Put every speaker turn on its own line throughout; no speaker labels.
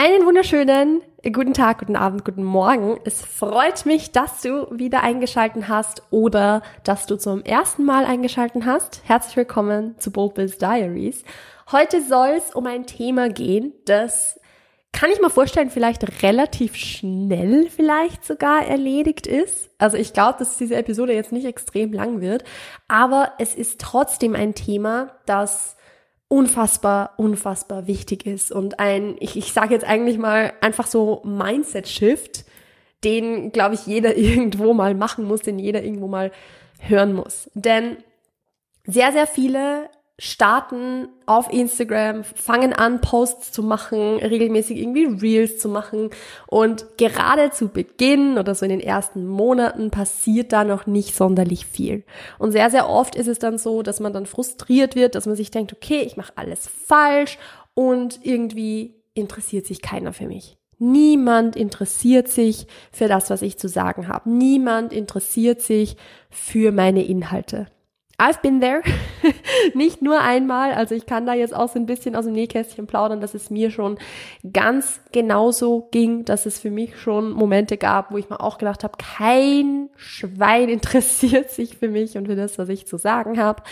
Einen wunderschönen guten Tag, guten Abend, guten Morgen. Es freut mich, dass du wieder eingeschalten hast oder dass du zum ersten Mal eingeschalten hast. Herzlich willkommen zu Biz Diaries. Heute soll es um ein Thema gehen, das kann ich mir vorstellen, vielleicht relativ schnell vielleicht sogar erledigt ist. Also ich glaube, dass diese Episode jetzt nicht extrem lang wird, aber es ist trotzdem ein Thema, das unfassbar, unfassbar wichtig ist und ein, ich, ich sage jetzt eigentlich mal einfach so Mindset-Shift, den, glaube ich, jeder irgendwo mal machen muss, den jeder irgendwo mal hören muss. Denn sehr, sehr viele starten auf Instagram, fangen an, Posts zu machen, regelmäßig irgendwie Reels zu machen. Und gerade zu Beginn oder so in den ersten Monaten passiert da noch nicht sonderlich viel. Und sehr, sehr oft ist es dann so, dass man dann frustriert wird, dass man sich denkt, okay, ich mache alles falsch und irgendwie interessiert sich keiner für mich. Niemand interessiert sich für das, was ich zu sagen habe. Niemand interessiert sich für meine Inhalte. I've been there. Nicht nur einmal. Also ich kann da jetzt auch so ein bisschen aus dem Nähkästchen plaudern, dass es mir schon ganz genauso ging, dass es für mich schon Momente gab, wo ich mir auch gedacht habe, kein Schwein interessiert sich für mich und für das, was ich zu sagen habe.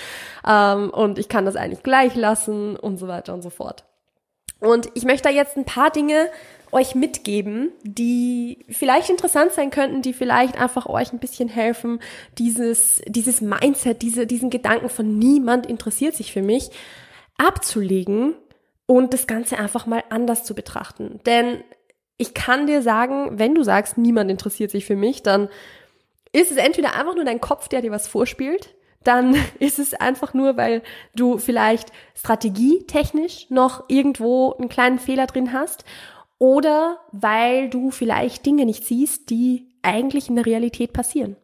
Ähm, und ich kann das eigentlich gleich lassen und so weiter und so fort. Und ich möchte da jetzt ein paar Dinge euch mitgeben, die vielleicht interessant sein könnten, die vielleicht einfach euch ein bisschen helfen, dieses, dieses Mindset, diese, diesen Gedanken von niemand interessiert sich für mich abzulegen und das Ganze einfach mal anders zu betrachten. Denn ich kann dir sagen, wenn du sagst, niemand interessiert sich für mich, dann ist es entweder einfach nur dein Kopf, der dir was vorspielt, dann ist es einfach nur, weil du vielleicht strategietechnisch noch irgendwo einen kleinen Fehler drin hast oder weil du vielleicht Dinge nicht siehst, die eigentlich in der Realität passieren.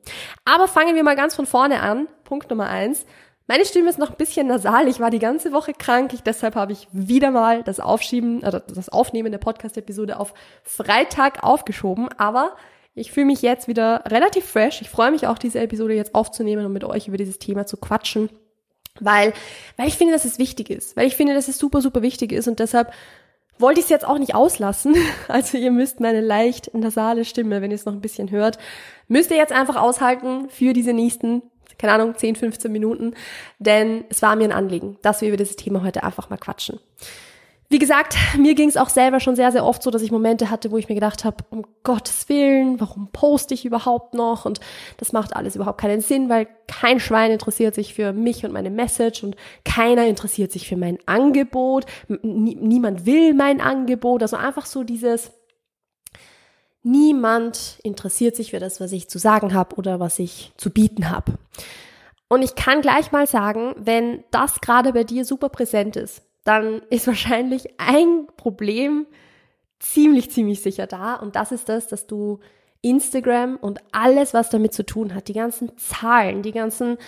Aber fangen wir mal ganz von vorne an. Punkt Nummer eins. Meine Stimme ist noch ein bisschen nasal. Ich war die ganze Woche krank. Ich, deshalb habe ich wieder mal das Aufschieben, also das Aufnehmen der Podcast-Episode auf Freitag aufgeschoben. Aber ich fühle mich jetzt wieder relativ fresh. Ich freue mich auch, diese Episode jetzt aufzunehmen und mit euch über dieses Thema zu quatschen. Weil, weil ich finde, dass es wichtig ist. Weil ich finde, dass es super, super wichtig ist. Und deshalb wollte ich es jetzt auch nicht auslassen. Also ihr müsst meine leicht nasale Stimme, wenn ihr es noch ein bisschen hört, müsst ihr jetzt einfach aushalten für diese nächsten, keine Ahnung, 10, 15 Minuten. Denn es war mir ein Anliegen, dass wir über dieses Thema heute einfach mal quatschen. Wie gesagt, mir ging es auch selber schon sehr, sehr oft so, dass ich Momente hatte, wo ich mir gedacht habe, um Gottes Willen, warum poste ich überhaupt noch? Und das macht alles überhaupt keinen Sinn, weil kein Schwein interessiert sich für mich und meine Message und keiner interessiert sich für mein Angebot. niemand will mein Angebot. Also einfach so dieses, niemand interessiert sich für das, was ich zu sagen habe oder was ich zu bieten habe. Und ich kann gleich mal sagen, wenn das gerade bei dir super präsent ist, dann ist wahrscheinlich ein Problem ziemlich, ziemlich sicher da. Und das ist das, dass du Instagram und alles, was damit zu tun hat, die ganzen Zahlen, die ganzen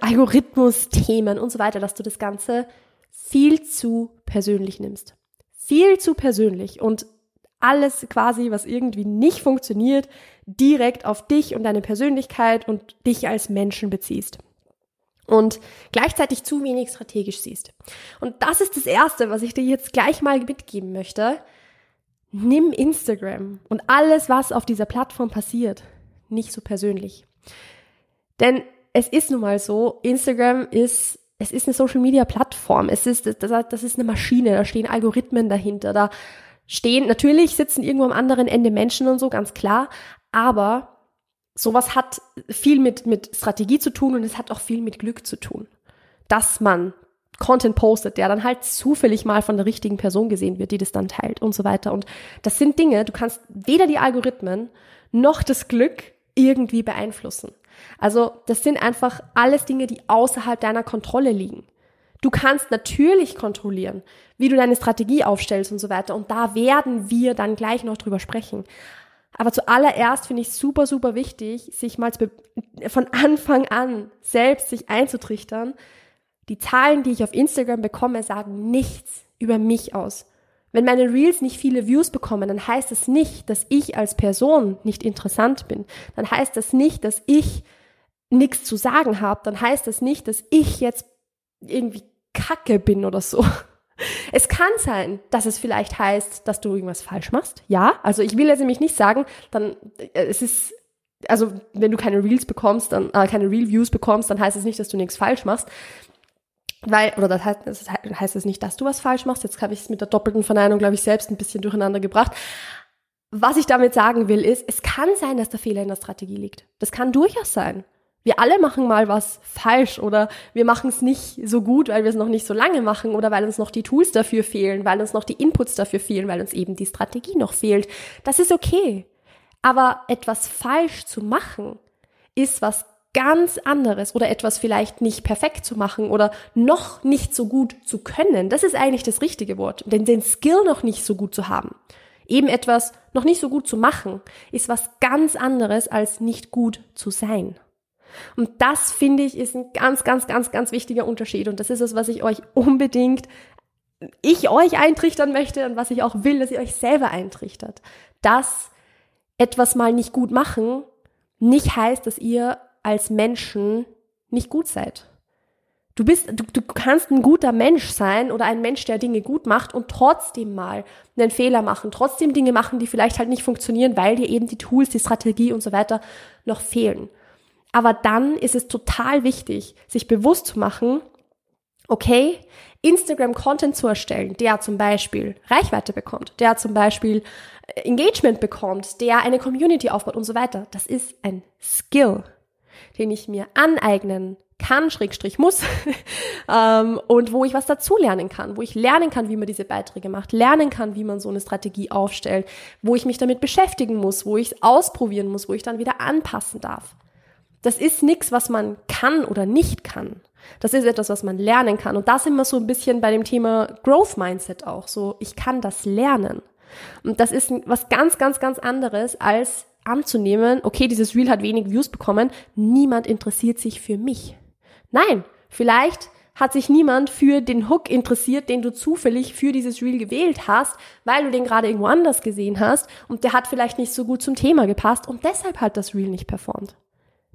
Algorithmus-Themen und so weiter, dass du das Ganze viel zu persönlich nimmst. Viel zu persönlich und alles quasi, was irgendwie nicht funktioniert, direkt auf dich und deine Persönlichkeit und dich als Menschen beziehst und gleichzeitig zu wenig strategisch siehst. Und das ist das Erste, was ich dir jetzt gleich mal mitgeben möchte. Nimm Instagram und alles, was auf dieser Plattform passiert, nicht so persönlich. Denn es ist nun mal so, Instagram ist, es ist eine Social Media Plattform. Es ist, das ist eine Maschine, da stehen Algorithmen dahinter, da stehen. Natürlich sitzen irgendwo am anderen Ende Menschen und so, ganz klar. Aber sowas hat viel mit, mit Strategie zu tun und es hat auch viel mit Glück zu tun. Dass man Content postet, der dann halt zufällig mal von der richtigen Person gesehen wird, die das dann teilt und so weiter. Und das sind Dinge, du kannst weder die Algorithmen noch das Glück irgendwie beeinflussen. Also das sind einfach alles Dinge, die außerhalb deiner Kontrolle liegen. Du kannst natürlich kontrollieren, wie du deine Strategie aufstellst und so weiter. Und da werden wir dann gleich noch drüber sprechen. Aber zuallererst finde ich super, super wichtig, sich mal von Anfang an selbst sich einzutrichtern, die Zahlen, die ich auf Instagram bekomme, sagen nichts über mich aus. Wenn meine Reels nicht viele Views bekommen, dann heißt das nicht, dass ich als Person nicht interessant bin. Dann heißt das nicht, dass ich nichts zu sagen habe. Dann heißt das nicht, dass ich jetzt irgendwie kacke bin oder so. Es kann sein, dass es vielleicht heißt, dass du irgendwas falsch machst. Ja, also ich will jetzt nämlich nicht sagen, dann äh, es ist also wenn du keine Reels bekommst, dann äh, keine Real Views bekommst, dann heißt es nicht, dass du nichts falsch machst. Weil, oder das heißt, das heißt es nicht, dass du was falsch machst. Jetzt habe ich es mit der doppelten Verneinung, glaube ich, selbst ein bisschen durcheinander gebracht. Was ich damit sagen will, ist, es kann sein, dass der Fehler in der Strategie liegt. Das kann durchaus sein. Wir alle machen mal was falsch oder wir machen es nicht so gut, weil wir es noch nicht so lange machen oder weil uns noch die Tools dafür fehlen, weil uns noch die Inputs dafür fehlen, weil uns eben die Strategie noch fehlt. Das ist okay. Aber etwas falsch zu machen, ist was ganz anderes oder etwas vielleicht nicht perfekt zu machen oder noch nicht so gut zu können. Das ist eigentlich das richtige Wort. Denn den Skill noch nicht so gut zu haben, eben etwas noch nicht so gut zu machen, ist was ganz anderes als nicht gut zu sein. Und das finde ich ist ein ganz, ganz, ganz, ganz wichtiger Unterschied. Und das ist es, was ich euch unbedingt, ich euch eintrichtern möchte und was ich auch will, dass ihr euch selber eintrichtert. Dass etwas mal nicht gut machen nicht heißt, dass ihr als Menschen nicht gut seid. Du bist, du, du kannst ein guter Mensch sein oder ein Mensch, der Dinge gut macht und trotzdem mal einen Fehler machen, trotzdem Dinge machen, die vielleicht halt nicht funktionieren, weil dir eben die Tools, die Strategie und so weiter noch fehlen. Aber dann ist es total wichtig, sich bewusst zu machen, okay, Instagram-Content zu erstellen, der zum Beispiel Reichweite bekommt, der zum Beispiel Engagement bekommt, der eine Community aufbaut und so weiter. Das ist ein Skill den ich mir aneignen kann, Schrägstrich muss, ähm, und wo ich was dazulernen kann, wo ich lernen kann, wie man diese Beiträge macht, lernen kann, wie man so eine Strategie aufstellt, wo ich mich damit beschäftigen muss, wo ich es ausprobieren muss, wo ich dann wieder anpassen darf. Das ist nichts, was man kann oder nicht kann. Das ist etwas, was man lernen kann. Und da sind wir so ein bisschen bei dem Thema Growth Mindset auch. So, ich kann das lernen. Und das ist was ganz, ganz, ganz anderes als anzunehmen, okay, dieses Reel hat wenig Views bekommen, niemand interessiert sich für mich. Nein, vielleicht hat sich niemand für den Hook interessiert, den du zufällig für dieses Reel gewählt hast, weil du den gerade irgendwo anders gesehen hast und der hat vielleicht nicht so gut zum Thema gepasst und deshalb hat das Reel nicht performt.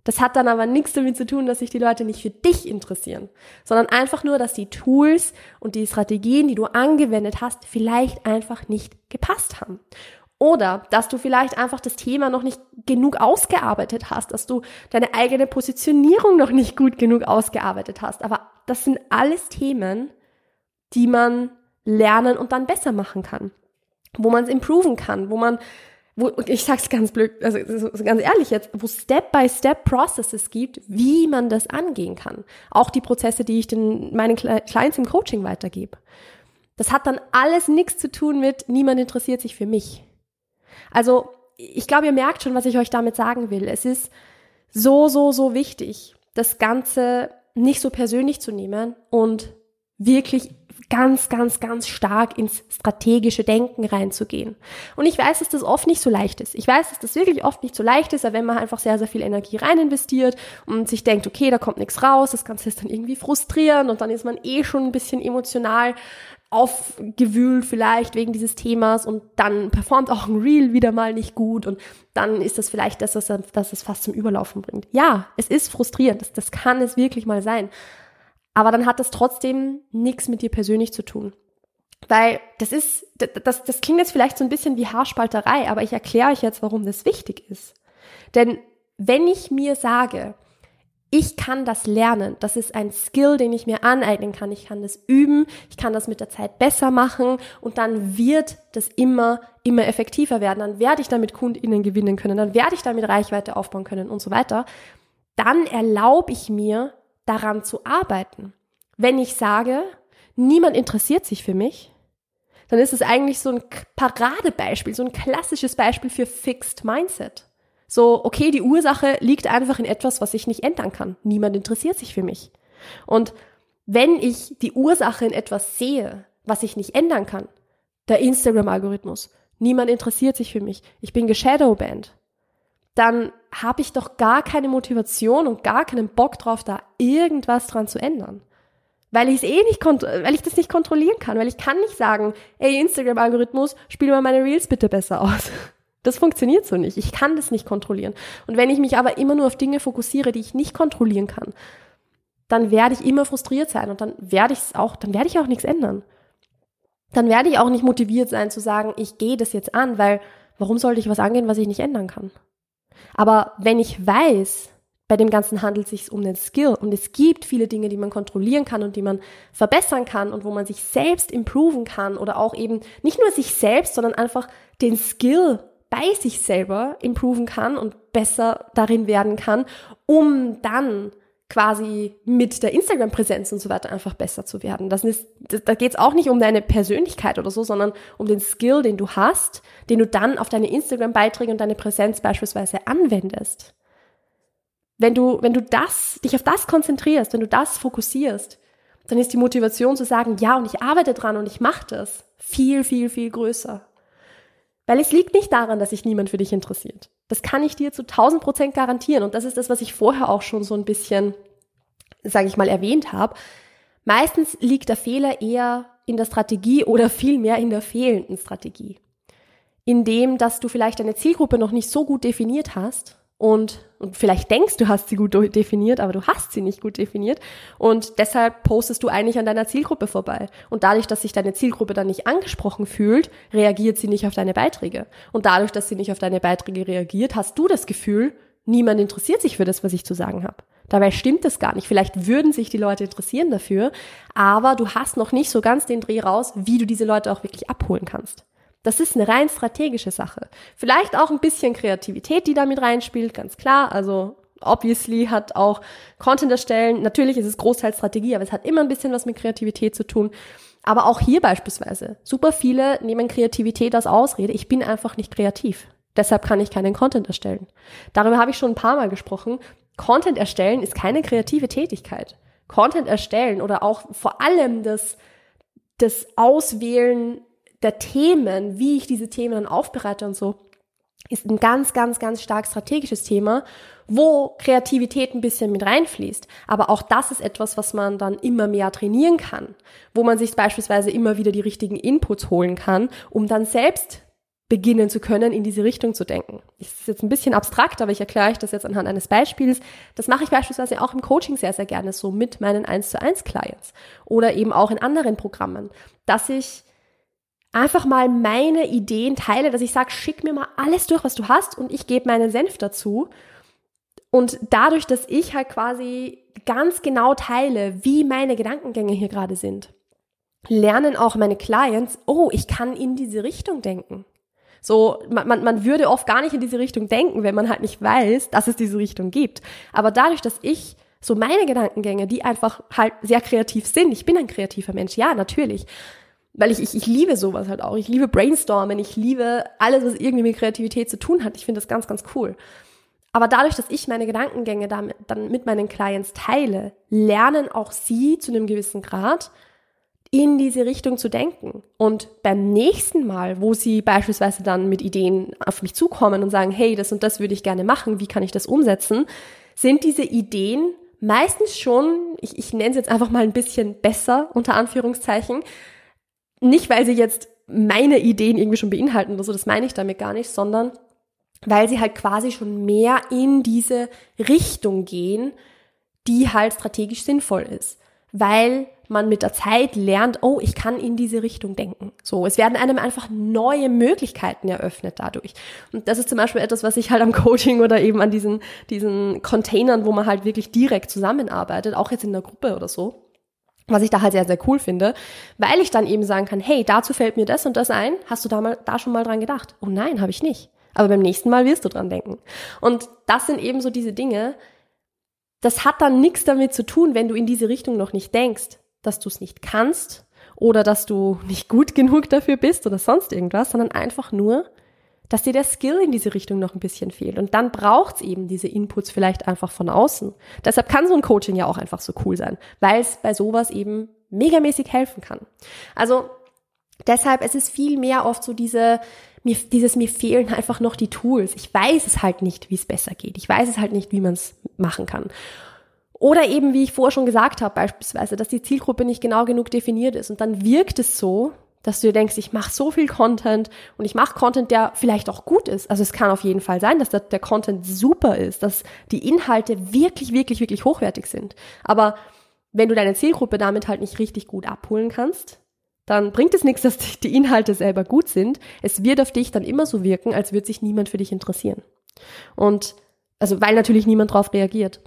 Das hat dann aber nichts damit zu tun, dass sich die Leute nicht für dich interessieren, sondern einfach nur, dass die Tools und die Strategien, die du angewendet hast, vielleicht einfach nicht gepasst haben. Oder dass du vielleicht einfach das Thema noch nicht genug ausgearbeitet hast, dass du deine eigene Positionierung noch nicht gut genug ausgearbeitet hast. Aber das sind alles Themen, die man lernen und dann besser machen kann. Wo man es improven kann, wo man, wo, ich sag's ganz blöd, also ganz ehrlich jetzt, wo Step-by-Step-Processes gibt, wie man das angehen kann. Auch die Prozesse, die ich den, meinen Clients im Coaching weitergebe. Das hat dann alles nichts zu tun mit, niemand interessiert sich für mich. Also ich glaube, ihr merkt schon, was ich euch damit sagen will. Es ist so, so, so wichtig, das Ganze nicht so persönlich zu nehmen und wirklich ganz, ganz, ganz stark ins strategische Denken reinzugehen. Und ich weiß, dass das oft nicht so leicht ist. Ich weiß, dass das wirklich oft nicht so leicht ist, wenn man einfach sehr, sehr viel Energie rein investiert und sich denkt, okay, da kommt nichts raus, das Ganze ist dann irgendwie frustrierend und dann ist man eh schon ein bisschen emotional aufgewühlt vielleicht wegen dieses Themas und dann performt auch ein Reel wieder mal nicht gut und dann ist das vielleicht das, was das es fast zum Überlaufen bringt. Ja, es ist frustrierend, das, das kann es wirklich mal sein. Aber dann hat das trotzdem nichts mit dir persönlich zu tun. Weil das ist, das, das klingt jetzt vielleicht so ein bisschen wie Haarspalterei, aber ich erkläre euch jetzt, warum das wichtig ist. Denn wenn ich mir sage, Ich kann das lernen. Das ist ein Skill, den ich mir aneignen kann. Ich kann das üben. Ich kann das mit der Zeit besser machen. Und dann wird das immer, immer effektiver werden. Dann werde ich damit KundInnen gewinnen können. Dann werde ich damit Reichweite aufbauen können und so weiter. Dann erlaube ich mir, daran zu arbeiten. Wenn ich sage, niemand interessiert sich für mich, dann ist es eigentlich so ein Paradebeispiel, so ein klassisches Beispiel für Fixed Mindset. So, okay, die Ursache liegt einfach in etwas, was ich nicht ändern kann. Niemand interessiert sich für mich. Und wenn ich die Ursache in etwas sehe, was ich nicht ändern kann, der Instagram-Algorithmus, niemand interessiert sich für mich, ich bin geshadowbanned, dann habe ich doch gar keine Motivation und gar keinen Bock drauf, da irgendwas dran zu ändern. Weil ich es eh nicht, weil ich das nicht kontrollieren kann, weil ich kann nicht sagen, ey Instagram-Algorithmus, spiel mal meine Reels bitte besser aus. Das funktioniert so nicht. Ich kann das nicht kontrollieren. Und wenn ich mich aber immer nur auf Dinge fokussiere, die ich nicht kontrollieren kann, dann werde ich immer frustriert sein und dann werde ich es auch, dann werde ich auch nichts ändern. Dann werde ich auch nicht motiviert sein zu sagen, ich gehe das jetzt an, weil warum sollte ich was angehen, was ich nicht ändern kann? Aber wenn ich weiß, bei dem Ganzen handelt es sich um den Skill und es gibt viele Dinge, die man kontrollieren kann und die man verbessern kann und wo man sich selbst improven kann oder auch eben nicht nur sich selbst, sondern einfach den Skill bei sich selber improven kann und besser darin werden kann, um dann quasi mit der Instagram-Präsenz und so weiter einfach besser zu werden. Das ist, da geht es auch nicht um deine Persönlichkeit oder so, sondern um den Skill, den du hast, den du dann auf deine Instagram-Beiträge und deine Präsenz beispielsweise anwendest. Wenn du, wenn du das, dich auf das konzentrierst, wenn du das fokussierst, dann ist die Motivation zu sagen, ja, und ich arbeite dran und ich mache das viel, viel, viel größer. Weil es liegt nicht daran, dass sich niemand für dich interessiert. Das kann ich dir zu 1000 Prozent garantieren. Und das ist das, was ich vorher auch schon so ein bisschen, sage ich mal, erwähnt habe. Meistens liegt der Fehler eher in der Strategie oder vielmehr in der fehlenden Strategie. In dem, dass du vielleicht deine Zielgruppe noch nicht so gut definiert hast und, und vielleicht denkst, du hast sie gut definiert, aber du hast sie nicht gut definiert und deshalb postest du eigentlich an deiner Zielgruppe vorbei. Und dadurch, dass sich deine Zielgruppe dann nicht angesprochen fühlt, reagiert sie nicht auf deine Beiträge. Und dadurch, dass sie nicht auf deine Beiträge reagiert, hast du das Gefühl, niemand interessiert sich für das, was ich zu sagen habe. Dabei stimmt das gar nicht. Vielleicht würden sich die Leute interessieren dafür, aber du hast noch nicht so ganz den Dreh raus, wie du diese Leute auch wirklich abholen kannst. Das ist eine rein strategische Sache. Vielleicht auch ein bisschen Kreativität, die damit reinspielt, ganz klar. Also obviously hat auch Content erstellen, natürlich ist es Großteil Strategie, aber es hat immer ein bisschen was mit Kreativität zu tun. Aber auch hier beispielsweise, super viele nehmen Kreativität als Ausrede. Ich bin einfach nicht kreativ. Deshalb kann ich keinen Content erstellen. Darüber habe ich schon ein paar Mal gesprochen. Content erstellen ist keine kreative Tätigkeit. Content erstellen oder auch vor allem das, das Auswählen der Themen, wie ich diese Themen dann aufbereite und so, ist ein ganz, ganz, ganz stark strategisches Thema, wo Kreativität ein bisschen mit reinfließt. Aber auch das ist etwas, was man dann immer mehr trainieren kann, wo man sich beispielsweise immer wieder die richtigen Inputs holen kann, um dann selbst beginnen zu können, in diese Richtung zu denken. Das ist jetzt ein bisschen abstrakt, aber ich erkläre euch das jetzt anhand eines Beispiels. Das mache ich beispielsweise auch im Coaching sehr, sehr gerne so mit meinen 1 zu 1 Clients oder eben auch in anderen Programmen, dass ich einfach mal meine Ideen teile, dass ich sage, schick mir mal alles durch, was du hast und ich gebe meinen Senf dazu. Und dadurch, dass ich halt quasi ganz genau teile, wie meine Gedankengänge hier gerade sind, lernen auch meine Clients, oh, ich kann in diese Richtung denken. So, man, man, man würde oft gar nicht in diese Richtung denken, wenn man halt nicht weiß, dass es diese Richtung gibt. Aber dadurch, dass ich so meine Gedankengänge, die einfach halt sehr kreativ sind, ich bin ein kreativer Mensch, ja, natürlich, weil ich, ich, ich liebe sowas halt auch. Ich liebe Brainstormen, ich liebe alles, was irgendwie mit Kreativität zu tun hat. Ich finde das ganz, ganz cool. Aber dadurch, dass ich meine Gedankengänge damit, dann mit meinen Clients teile, lernen auch sie zu einem gewissen Grad in diese Richtung zu denken. Und beim nächsten Mal, wo sie beispielsweise dann mit Ideen auf mich zukommen und sagen, hey, das und das würde ich gerne machen, wie kann ich das umsetzen, sind diese Ideen meistens schon, ich, ich nenne es jetzt einfach mal ein bisschen besser, unter Anführungszeichen, nicht, weil sie jetzt meine Ideen irgendwie schon beinhalten oder so, das meine ich damit gar nicht, sondern weil sie halt quasi schon mehr in diese Richtung gehen, die halt strategisch sinnvoll ist. Weil man mit der Zeit lernt, oh, ich kann in diese Richtung denken. So, es werden einem einfach neue Möglichkeiten eröffnet dadurch. Und das ist zum Beispiel etwas, was ich halt am Coaching oder eben an diesen, diesen Containern, wo man halt wirklich direkt zusammenarbeitet, auch jetzt in der Gruppe oder so, was ich da halt sehr, sehr cool finde, weil ich dann eben sagen kann, hey, dazu fällt mir das und das ein, hast du da mal, da schon mal dran gedacht? Oh nein, habe ich nicht. Aber beim nächsten Mal wirst du dran denken. Und das sind eben so diese Dinge, das hat dann nichts damit zu tun, wenn du in diese Richtung noch nicht denkst, dass du es nicht kannst oder dass du nicht gut genug dafür bist oder sonst irgendwas, sondern einfach nur, dass dir der Skill in diese Richtung noch ein bisschen fehlt. Und dann braucht's eben diese Inputs vielleicht einfach von außen. Deshalb kann so ein Coaching ja auch einfach so cool sein, weil es bei sowas eben megamäßig helfen kann. Also deshalb, es ist viel mehr oft so diese, mir, dieses, mir fehlen einfach noch die Tools. Ich weiß es halt nicht, wie es besser geht. Ich weiß es halt nicht, wie man es machen kann. Oder eben, wie ich vorher schon gesagt habe, beispielsweise, dass die Zielgruppe nicht genau genug definiert ist. Und dann wirkt es so, dass du dir denkst, ich mache so viel Content und ich mache Content, der vielleicht auch gut ist. Also es kann auf jeden Fall sein, dass der, der Content super ist, dass die Inhalte wirklich, wirklich, wirklich hochwertig sind. Aber wenn du deine Zielgruppe damit halt nicht richtig gut abholen kannst, dann bringt es nichts, dass die Inhalte selber gut sind. Es wird auf dich dann immer so wirken, als würde sich niemand für dich interessieren. Und also weil natürlich niemand drauf reagiert.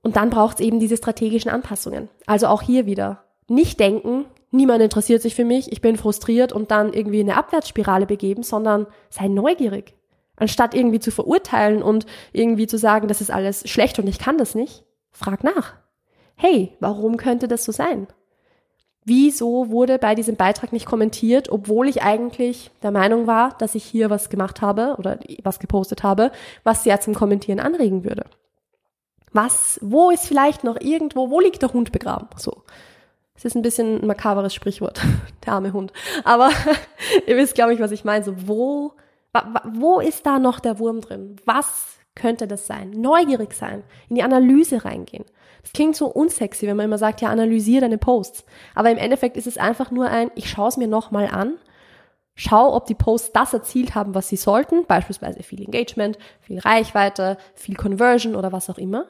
Und dann braucht es eben diese strategischen Anpassungen. Also auch hier wieder nicht denken, niemand interessiert sich für mich, ich bin frustriert und dann irgendwie in eine Abwärtsspirale begeben, sondern sei neugierig. Anstatt irgendwie zu verurteilen und irgendwie zu sagen, das ist alles schlecht und ich kann das nicht, frag nach. Hey, warum könnte das so sein? Wieso wurde bei diesem Beitrag nicht kommentiert, obwohl ich eigentlich der Meinung war, dass ich hier was gemacht habe oder was gepostet habe, was ja zum Kommentieren anregen würde? Was, wo ist vielleicht noch irgendwo, wo liegt der Hund begraben? So. Es ist ein bisschen ein makaberes Sprichwort, der arme Hund. Aber ihr wisst, glaube ich, was ich meine. So, wo, wo ist da noch der Wurm drin? Was könnte das sein? Neugierig sein, in die Analyse reingehen. Das klingt so unsexy, wenn man immer sagt, ja, analysiere deine Posts. Aber im Endeffekt ist es einfach nur ein, ich schaue es mir nochmal an, schau, ob die Posts das erzielt haben, was sie sollten, beispielsweise viel Engagement, viel Reichweite, viel Conversion oder was auch immer.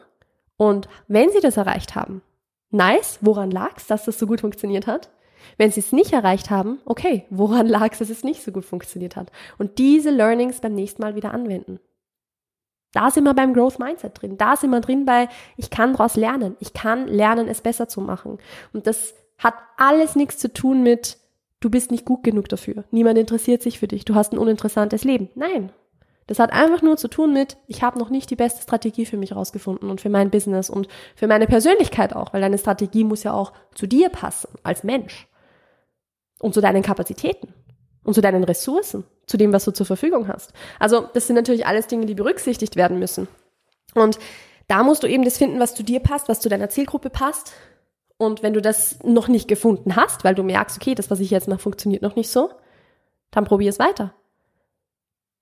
Und wenn sie das erreicht haben, Nice, woran lag's, dass das so gut funktioniert hat? Wenn sie es nicht erreicht haben, okay, woran lag's, dass es nicht so gut funktioniert hat? Und diese Learnings beim nächsten Mal wieder anwenden. Da sind wir beim Growth Mindset drin. Da sind wir drin bei, ich kann daraus lernen. Ich kann lernen, es besser zu machen. Und das hat alles nichts zu tun mit, du bist nicht gut genug dafür. Niemand interessiert sich für dich. Du hast ein uninteressantes Leben. Nein, das hat einfach nur zu tun mit, ich habe noch nicht die beste Strategie für mich rausgefunden und für mein Business und für meine Persönlichkeit auch, weil deine Strategie muss ja auch zu dir passen als Mensch und zu deinen Kapazitäten und zu deinen Ressourcen, zu dem, was du zur Verfügung hast. Also das sind natürlich alles Dinge, die berücksichtigt werden müssen. Und da musst du eben das finden, was zu dir passt, was zu deiner Zielgruppe passt. Und wenn du das noch nicht gefunden hast, weil du merkst, okay, das, was ich jetzt mache, funktioniert noch nicht so, dann probier es weiter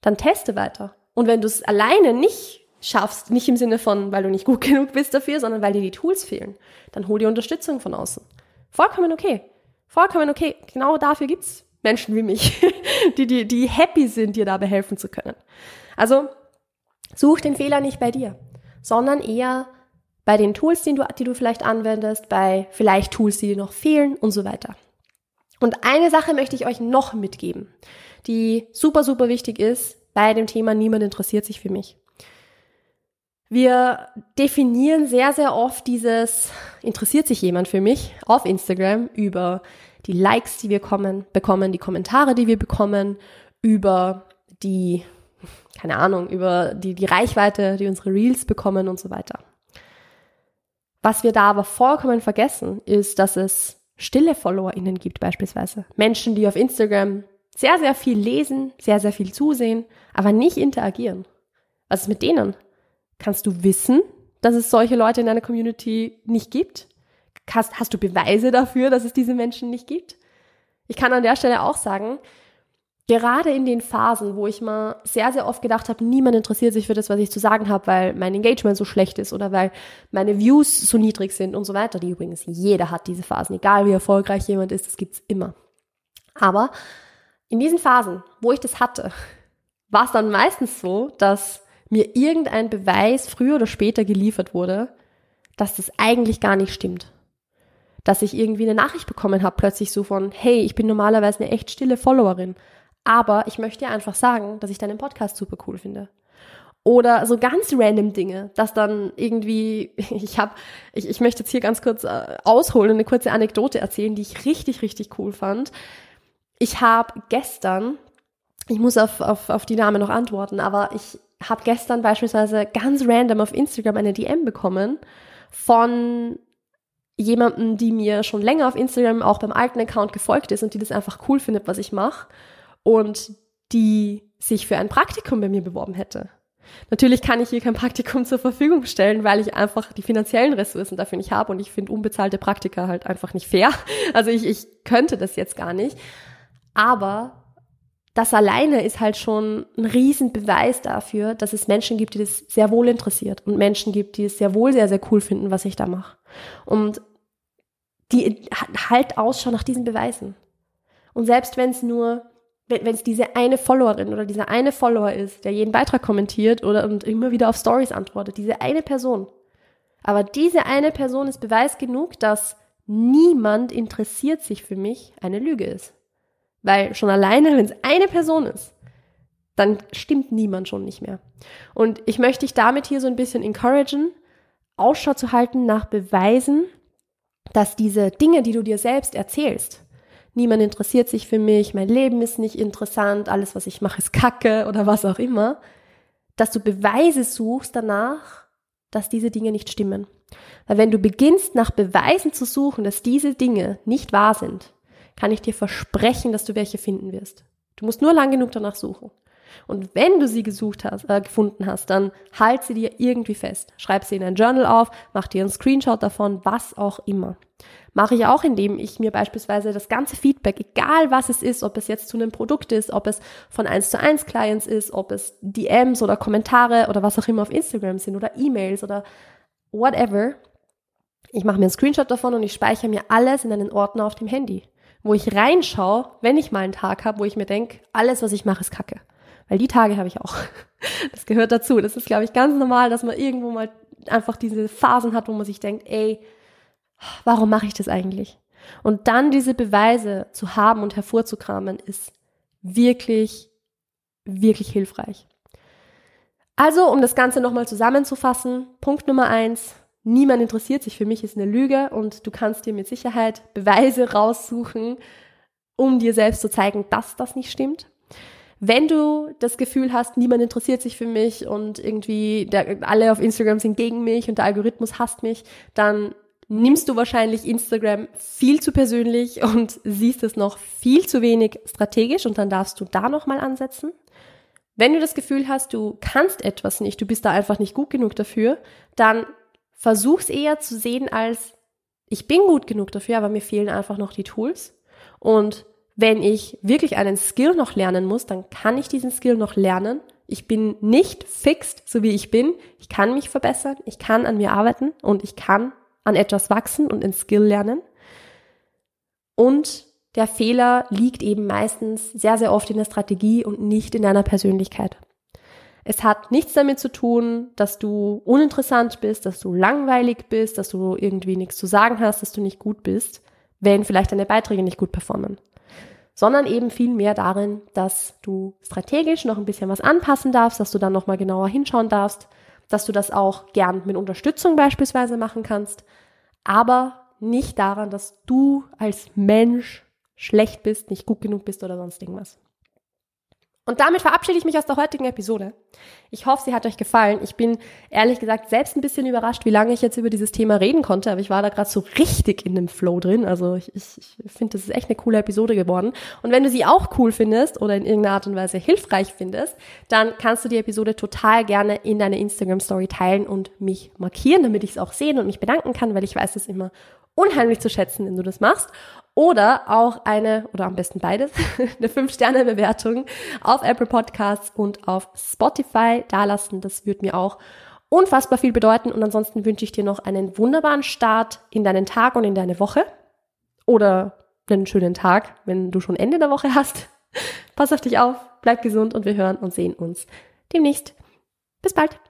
dann teste weiter. Und wenn du es alleine nicht schaffst, nicht im Sinne von, weil du nicht gut genug bist dafür, sondern weil dir die Tools fehlen, dann hol dir Unterstützung von außen. Vollkommen okay. Vollkommen okay. Genau dafür gibt's Menschen wie mich, die, die, die happy sind, dir dabei helfen zu können. Also such den Fehler nicht bei dir, sondern eher bei den Tools, die du, die du vielleicht anwendest, bei vielleicht Tools, die dir noch fehlen und so weiter. Und eine Sache möchte ich euch noch mitgeben die super, super wichtig ist bei dem Thema Niemand interessiert sich für mich. Wir definieren sehr, sehr oft dieses interessiert sich jemand für mich auf Instagram über die Likes, die wir kommen, bekommen, die Kommentare, die wir bekommen, über die, keine Ahnung, über die, die Reichweite, die unsere Reels bekommen und so weiter. Was wir da aber vollkommen vergessen, ist, dass es stille FollowerInnen gibt beispielsweise. Menschen, die auf Instagram sehr, sehr viel lesen, sehr, sehr viel zusehen, aber nicht interagieren. Was ist mit denen? Kannst du wissen, dass es solche Leute in deiner Community nicht gibt? Hast, hast du Beweise dafür, dass es diese Menschen nicht gibt? Ich kann an der Stelle auch sagen, gerade in den Phasen, wo ich mal sehr, sehr oft gedacht habe, niemand interessiert sich für das, was ich zu sagen habe, weil mein Engagement so schlecht ist oder weil meine Views so niedrig sind und so weiter, die übrigens jeder hat diese Phasen, egal wie erfolgreich jemand ist, das gibt's immer. Aber in diesen Phasen, wo ich das hatte, war es dann meistens so, dass mir irgendein Beweis früher oder später geliefert wurde, dass das eigentlich gar nicht stimmt. dass ich irgendwie eine Nachricht bekommen habe, plötzlich so von, hey, ich bin normalerweise eine echt stille Followerin, aber ich möchte dir einfach sagen, dass ich deinen Podcast super cool finde. Oder so ganz random Dinge, dass dann irgendwie, ich habe, ich, ich möchte jetzt hier ganz kurz äh, ausholen und eine kurze Anekdote erzählen, die ich richtig, richtig cool fand. Ich habe gestern, ich muss auf, auf, auf die Dame noch antworten, aber ich habe gestern beispielsweise ganz random auf Instagram eine DM bekommen von jemandem, die mir schon länger auf Instagram auch beim alten Account gefolgt ist und die das einfach cool findet, was ich mache und die sich für ein Praktikum bei mir beworben hätte. Natürlich kann ich hier kein Praktikum zur Verfügung stellen, weil ich einfach die finanziellen Ressourcen dafür nicht habe und ich finde unbezahlte Praktika halt einfach nicht fair. Also ich, ich könnte das jetzt gar nicht. Aber das alleine ist halt schon ein Riesenbeweis dafür, dass es Menschen gibt, die das sehr wohl interessiert und Menschen gibt, die es sehr wohl sehr, sehr cool finden, was ich da mache. Und die halt Ausschau nach diesen Beweisen. Und selbst wenn es nur, wenn es diese eine Followerin oder dieser eine Follower ist, der jeden Beitrag kommentiert oder und immer wieder auf Stories antwortet, diese eine Person. Aber diese eine Person ist Beweis genug, dass niemand interessiert sich für mich eine Lüge ist. Weil schon alleine, wenn es eine Person ist, dann stimmt niemand schon nicht mehr. Und ich möchte dich damit hier so ein bisschen encouragen, Ausschau zu halten nach Beweisen, dass diese Dinge, die du dir selbst erzählst, niemand interessiert sich für mich, mein Leben ist nicht interessant, alles, was ich mache, ist Kacke oder was auch immer, dass du Beweise suchst danach, dass diese Dinge nicht stimmen. Weil wenn du beginnst, nach Beweisen zu suchen, dass diese Dinge nicht wahr sind, kann ich dir versprechen, dass du welche finden wirst. Du musst nur lang genug danach suchen. Und wenn du sie gesucht hast, äh, gefunden hast, dann halt sie dir irgendwie fest. Schreib sie in ein Journal auf, mach dir einen Screenshot davon, was auch immer. Mache ich auch, indem ich mir beispielsweise das ganze Feedback, egal was es ist, ob es jetzt zu einem Produkt ist, ob es von 1 zu 1 Clients ist, ob es DMs oder Kommentare oder was auch immer auf Instagram sind oder E-Mails oder whatever. Ich mache mir einen Screenshot davon und ich speichere mir alles in einen Ordner auf dem Handy, wo ich reinschaue, wenn ich mal einen Tag habe, wo ich mir denke, alles, was ich mache, ist Kacke. Weil die Tage habe ich auch. Das gehört dazu. Das ist, glaube ich, ganz normal, dass man irgendwo mal einfach diese Phasen hat, wo man sich denkt, ey, warum mache ich das eigentlich? Und dann diese Beweise zu haben und hervorzukramen, ist wirklich, wirklich hilfreich. Also, um das Ganze nochmal zusammenzufassen, Punkt Nummer eins, niemand interessiert sich für mich, ist eine Lüge und du kannst dir mit Sicherheit Beweise raussuchen, um dir selbst zu zeigen, dass das nicht stimmt. Wenn du das Gefühl hast, niemand interessiert sich für mich und irgendwie der, alle auf Instagram sind gegen mich und der Algorithmus hasst mich, dann nimmst du wahrscheinlich Instagram viel zu persönlich und siehst es noch viel zu wenig strategisch und dann darfst du da nochmal ansetzen. Wenn du das Gefühl hast, du kannst etwas nicht, du bist da einfach nicht gut genug dafür, dann versuch's eher zu sehen als ich bin gut genug dafür, aber mir fehlen einfach noch die Tools und wenn ich wirklich einen Skill noch lernen muss, dann kann ich diesen Skill noch lernen. Ich bin nicht fixed, so wie ich bin. Ich kann mich verbessern, ich kann an mir arbeiten und ich kann an etwas wachsen und in Skill lernen. Und der Fehler liegt eben meistens sehr, sehr oft in der Strategie und nicht in deiner Persönlichkeit. Es hat nichts damit zu tun, dass du uninteressant bist, dass du langweilig bist, dass du irgendwie nichts zu sagen hast, dass du nicht gut bist, wenn vielleicht deine Beiträge nicht gut performen sondern eben viel mehr darin, dass du strategisch noch ein bisschen was anpassen darfst, dass du dann nochmal genauer hinschauen darfst, dass du das auch gern mit Unterstützung beispielsweise machen kannst, aber nicht daran, dass du als Mensch schlecht bist, nicht gut genug bist oder sonst irgendwas. Und damit verabschiede ich mich aus der heutigen Episode. Ich hoffe, sie hat euch gefallen. Ich bin ehrlich gesagt selbst ein bisschen überrascht, wie lange ich jetzt über dieses Thema reden konnte, aber ich war da gerade so richtig in dem Flow drin. Also ich, ich, ich finde, das ist echt eine coole Episode geworden. Und wenn du sie auch cool findest oder in irgendeiner Art und Weise hilfreich findest, dann kannst du die Episode total gerne in deine Instagram Story teilen und mich markieren, damit ich es auch sehen und mich bedanken kann, weil ich weiß es immer unheimlich zu schätzen, wenn du das machst. Oder auch eine, oder am besten beides, eine 5-Sterne-Bewertung auf Apple Podcasts und auf Spotify dalassen. Das würde mir auch unfassbar viel bedeuten. Und ansonsten wünsche ich dir noch einen wunderbaren Start in deinen Tag und in deine Woche. Oder einen schönen Tag, wenn du schon Ende der Woche hast. Pass auf dich auf, bleib gesund und wir hören und sehen uns demnächst. Bis bald.